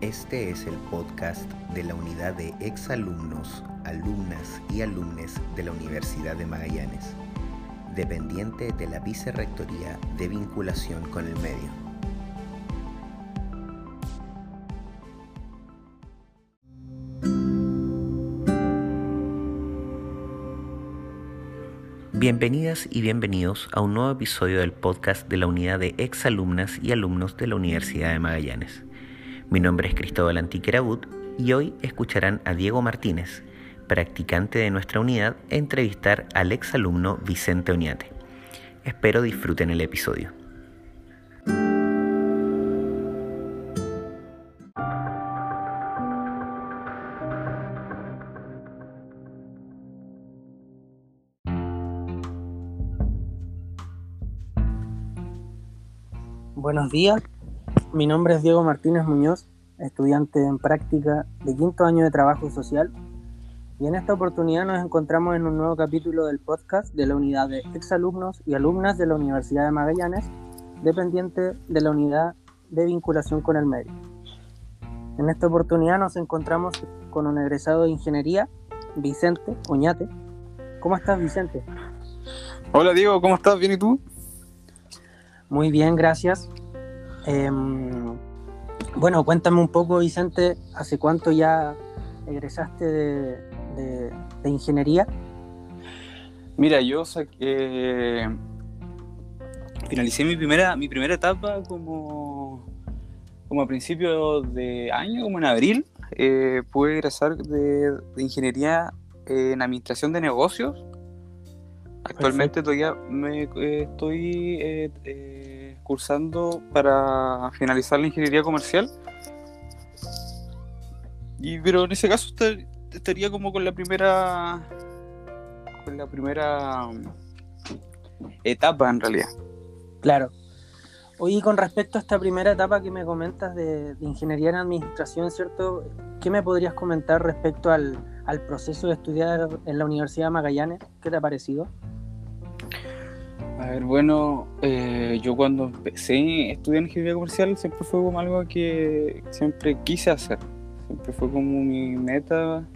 Este es el podcast de la unidad de exalumnos, alumnas y alumnes de la Universidad de Magallanes, dependiente de la Vicerrectoría de Vinculación con el Medio. Bienvenidas y bienvenidos a un nuevo episodio del podcast de la unidad de exalumnas y alumnos de la Universidad de Magallanes. Mi nombre es Cristóbal Antiquerabut y hoy escucharán a Diego Martínez, practicante de nuestra unidad, entrevistar al exalumno Vicente Oñate. Espero disfruten el episodio. Buenos días, mi nombre es Diego Martínez Muñoz, estudiante en práctica de quinto año de trabajo social y en esta oportunidad nos encontramos en un nuevo capítulo del podcast de la unidad de exalumnos y alumnas de la Universidad de Magallanes, dependiente de la unidad de vinculación con el medio. En esta oportunidad nos encontramos con un egresado de ingeniería, Vicente Oñate. ¿Cómo estás, Vicente? Hola, Diego, ¿cómo estás? ¿Bien y tú? Muy bien, gracias. Em, bueno, cuéntame un poco, Vicente, ¿hace cuánto ya egresaste de, ingeniería? Mira, yo saqué, finalicé mi primera, mi primera etapa como, como a principios de año, como en abril. Eh, pude egresar de, ingeniería en administración de negocios. Actualmente todavía me, eh, estoy eh, cursando para finalizar la ingeniería comercial. Y, pero en ese caso estaría como con la primera con la primera um, etapa en realidad. Claro. Oye, con respecto a esta primera etapa que me comentas de, ingeniería en administración, ¿cierto? ¿Qué me podrías comentar respecto al, al proceso de estudiar en la Universidad de Magallanes? ¿Qué te ha parecido? Ver, bueno, eh, yo cuando empecé a estudiar ingeniería comercial siempre fue como algo que siempre quise hacer. Siempre fue como mi meta.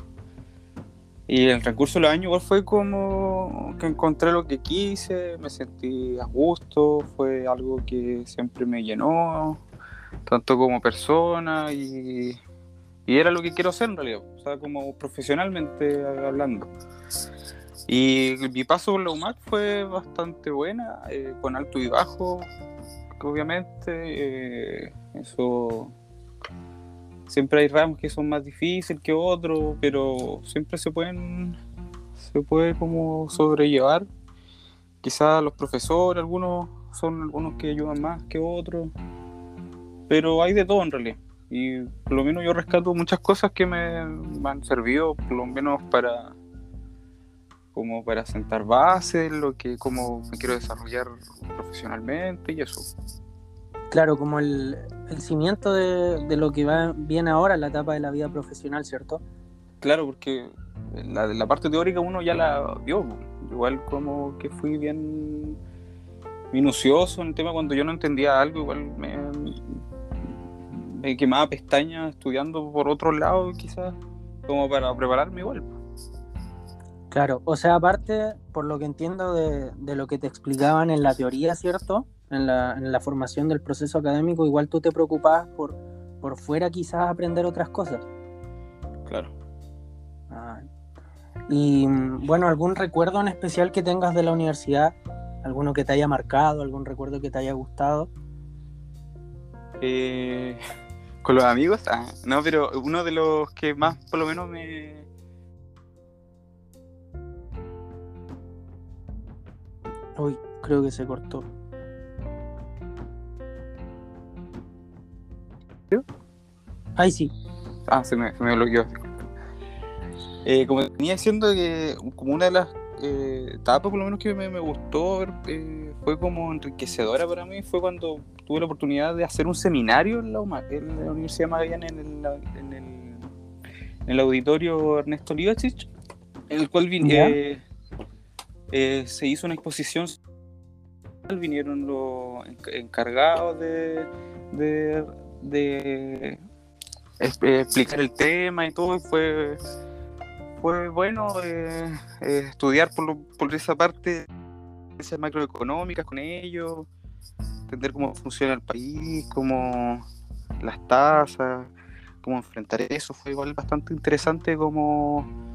Y el recurso del año igual fue como que encontré lo que quise, me sentí a gusto, fue algo que siempre me llenó, tanto como persona y, y era lo que quiero hacer en realidad, o sea, como profesionalmente hablando. Y mi paso por la UMAC fue bastante buena, eh, con alto y bajo, obviamente. Eh, eso. Siempre hay ramos que son más difíciles que otros, pero siempre se pueden. Se puede como sobrellevar. Quizás los profesores, algunos son algunos que ayudan más que otros. Pero hay de todo en realidad. Y por lo menos yo rescato muchas cosas que me han servido, por lo menos para como para sentar bases, lo que cómo me quiero desarrollar profesionalmente y eso. Claro, como el, cimiento de, lo que va bien ahora la etapa de la vida profesional, ¿cierto? Claro, porque la, la parte teórica uno ya la vio, igual como que fui bien minucioso en el tema cuando yo no entendía algo, igual me, me quemaba pestañas estudiando por otro lado quizás, como para prepararme igual. Claro, o sea, aparte, por lo que entiendo de, lo que te explicaban en la teoría, ¿cierto? En la, formación del proceso académico, igual tú te preocupabas por, por fuera quizás aprender otras cosas. Claro. Ah. Y bueno, ¿algún recuerdo en especial que tengas de la universidad? ¿Alguno que te haya marcado? ¿Algún recuerdo que te haya gustado? Eh, con los amigos, ah, no, pero uno de los que más por lo menos me, Uy, creo que se cortó. Ahí sí. Ah, se me, se me bloqueó. Eh, como venía diciendo que como una de las eh, etapas por lo menos que me, gustó ver, eh, fue como enriquecedora para mí fue cuando tuve la oportunidad de hacer un seminario en la, en la Universidad de Magallanes en el, en el, en el auditorio Ernesto Livachich en el cual vine, eh, se hizo una exposición, vinieron los encargados de, de, explicar el tema y todo, fue, fue bueno eh, eh, estudiar por, por esa parte macroeconómicas con ellos, entender cómo funciona el país, cómo las tasas, cómo enfrentar eso, fue igual bastante interesante como,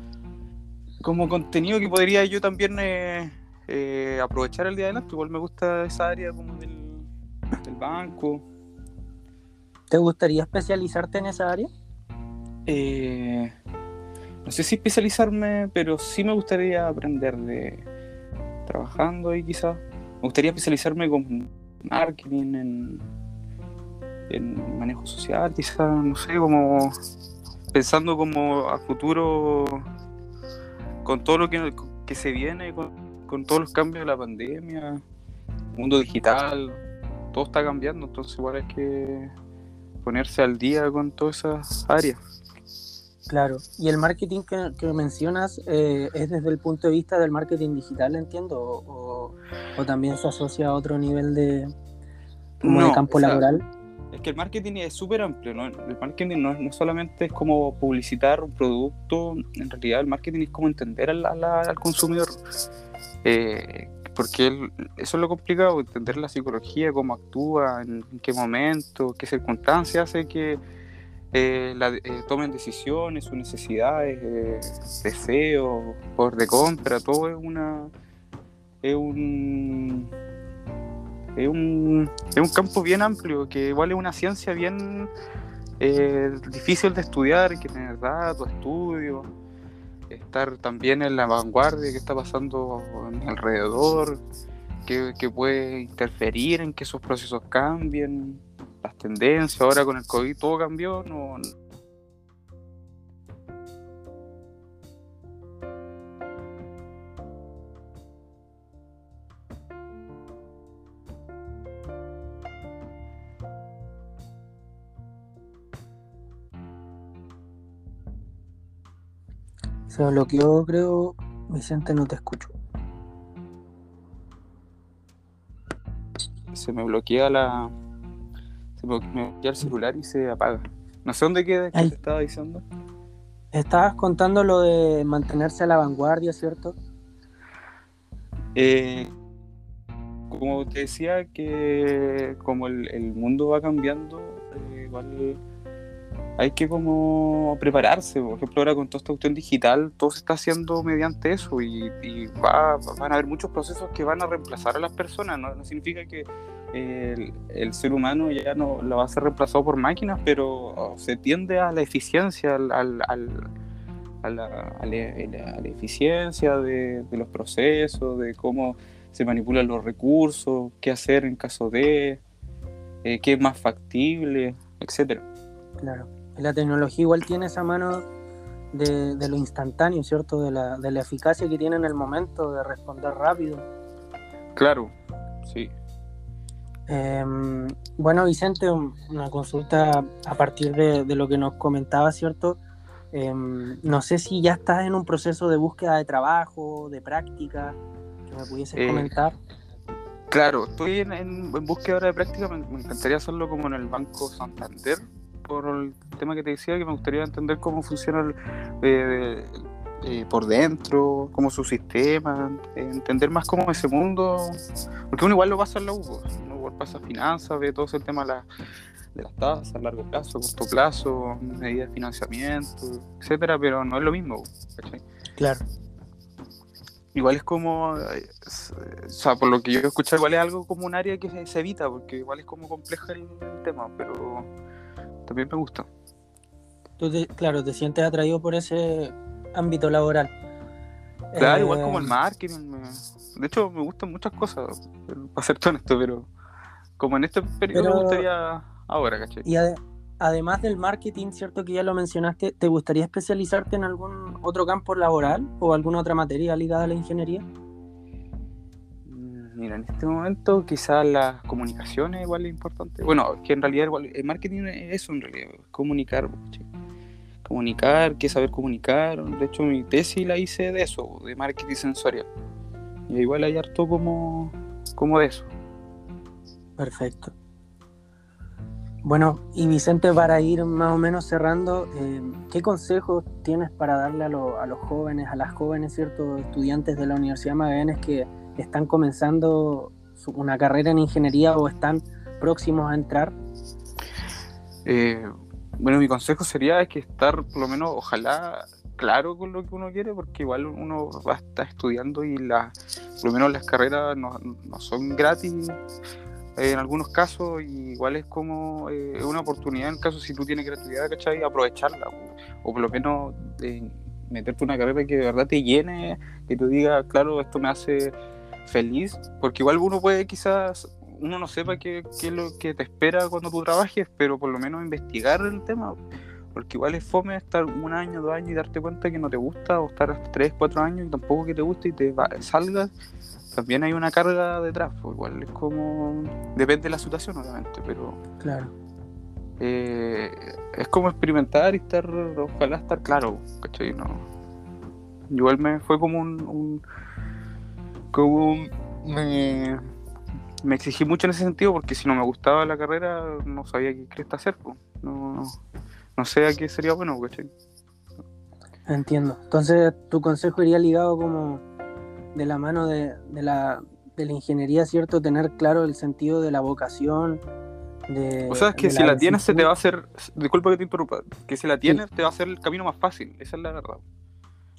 como contenido que podría yo también eh, aprovechar el día de adelante, igual me gusta esa área como del, del banco. ¿Te gustaría especializarte en esa área? Eh, no sé si especializarme, pero sí me gustaría aprender de trabajando ahí quizás. Me gustaría especializarme con marketing, en, en manejo social, quizás, no sé, como pensando como a futuro con todo lo que, que se viene, con, con todos los cambios de la pandemia, mundo digital, todo está cambiando, entonces igual hay que ponerse al día con todas esas áreas. Claro, y el marketing que, mencionas eh, es desde el punto de vista del marketing digital, entiendo, o, también se asocia a otro nivel de, campo laboral. Es que el marketing es súper amplio, ¿no? El marketing no, solamente es como publicitar un producto, en realidad el marketing es como entender al, al consumidor. Eh, porque eso es lo complicado, entender la psicología, cómo actúa, en, qué momento, qué circunstancia hace que eh, eh, tomen decisiones, sus necesidades, deseos, por de compra, todo es una es un, es un es un campo bien amplio que igual es una ciencia bien difícil de estudiar, que tener datos, estudios estar también en la vanguardia, qué está pasando alrededor, que, puede interferir en que esos procesos cambien, las tendencias, ahora con el COVID todo cambió, no, Se bloqueó, creo. Vicente, no te escucho. Se me bloquea la. Se me bloquea el celular y se apaga. No sé dónde queda, ¿qué te estaba diciendo? Estabas contando lo de mantenerse a la vanguardia, ¿cierto? Eh, como te decía, que como el, mundo va cambiando, eh, igual hay que como prepararse. Por ejemplo, ahora con toda esta cuestión digital, todo se está haciendo mediante eso y, va, van a haber muchos procesos que van a reemplazar a las personas. No, significa que el, ser humano ya no lo va a ser reemplazado por máquinas, pero se tiende a la eficiencia, al, a, la, eficiencia de, los procesos, de cómo se manipulan los recursos, qué hacer en caso de, eh, qué es más factible, etcétera. Claro la tecnología igual tiene esa mano de, lo instantáneo, ¿cierto? De la, de la, eficacia que tiene en el momento de responder rápido. Claro, sí. Em, bueno, Vicente, una consulta a partir de, lo que nos comentaba, ¿cierto? Em, no sé si ya estás en un proceso de búsqueda de trabajo, de práctica, que me pudieses eh, comentar. Claro, estoy en, búsqueda de práctica, me, me, encantaría hacerlo como en el Banco Santander, por el tema que te decía, que me gustaría entender cómo funciona eh, eh, por dentro, cómo su sistema, entender más cómo ese mundo, porque uno igual lo pasa en la U, uno igual pasa finanzas, ve todo ese tema de, las tasas a largo plazo, corto plazo, medidas de financiamiento, etcétera, pero no es lo mismo, Claro. Igual es como, eh, o sea, por lo que yo he escuchado, igual es algo como un área que se, evita, porque igual es como compleja el tema, pero también me gusta. Tú, claro, te sientes atraído por ese ámbito laboral. Claro, igual como el eh, marketing. De hecho, me gustan muchas cosas, para ser honesto, pero como en este periodo me gustaría ahora, ¿cachai? Y además del marketing, cierto que ya lo mencionaste, ¿te gustaría especializarte en algún otro campo laboral o alguna otra materia ligada a la ingeniería? Mira, en este momento quizás las comunicaciones igual es importante. Bueno, que en realidad el marketing es eso en realidad, comunicar. Comunicar, que saber comunicar. De hecho, mi tesis la hice de eso, de marketing sensorial. Y igual hay harto como, como de eso. Perfecto. Bueno, y Vicente, para ir más o menos cerrando, eh, ¿qué consejos tienes para darle a, los jóvenes, a las jóvenes, ciertos estudiantes de la Universidad de Magallanes que están comenzando una carrera en ingeniería o están próximos a entrar? Eh, bueno, mi consejo sería que estar, por lo menos, ojalá claro con lo que uno quiere, porque igual uno va a estar estudiando y la, por lo menos las carreras no, no son gratis en algunos casos igual es como eh, una oportunidad en caso si tú tienes estudiar, ¿cachai? Aprovecharla, o, por lo menos eh, meterte una carrera que de verdad te llene, que tú digas, claro, esto me hace feliz, porque igual uno puede quizás, uno no sepa qué, qué es lo que te espera cuando tú trabajes, pero por lo menos investigar el tema, porque igual es fome estar un año, dos años y darte cuenta que no te gusta, o estar tres, cuatro años y tampoco que te guste y te salgas también hay una carga detrás, pues igual es como. Depende de la situación, obviamente, pero. Claro. Eh, es como experimentar y estar. Ojalá estar claro, ¿cachai? No. Igual me fue como un. Como un. Me, me exigí mucho en ese sentido porque si no me gustaba la carrera no sabía qué cresta hacer. Pues. No, no sé a qué sería bueno, ¿cachai? Entiendo. Entonces, tu consejo iría ligado como de la mano de, la, de la ingeniería, ¿cierto? Tener claro el sentido de la vocación. De, o sea, es que si la, tienes se te va a hacer, disculpa que te interrumpa, que si la tienes te va a hacer el camino más fácil, esa es la verdad.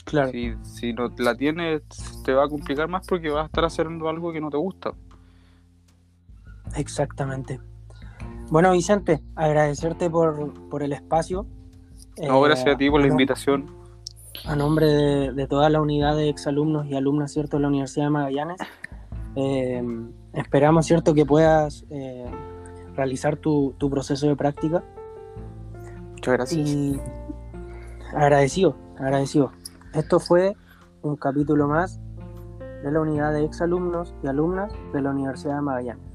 Claro. Si, si no la tienes te va a complicar más porque vas a estar haciendo algo que no te gusta. Exactamente. Bueno, Vicente, agradecerte por, por el espacio. No, gracias a ti por la invitación a nombre de, toda la unidad de exalumnos y alumnas ¿cierto? de la Universidad de Magallanes. Eh, esperamos ¿cierto? que puedas eh, realizar tu, proceso de práctica. Muchas gracias. Y agradecido, agradecido. Esto fue un capítulo más de la unidad de exalumnos y alumnas de la Universidad de Magallanes.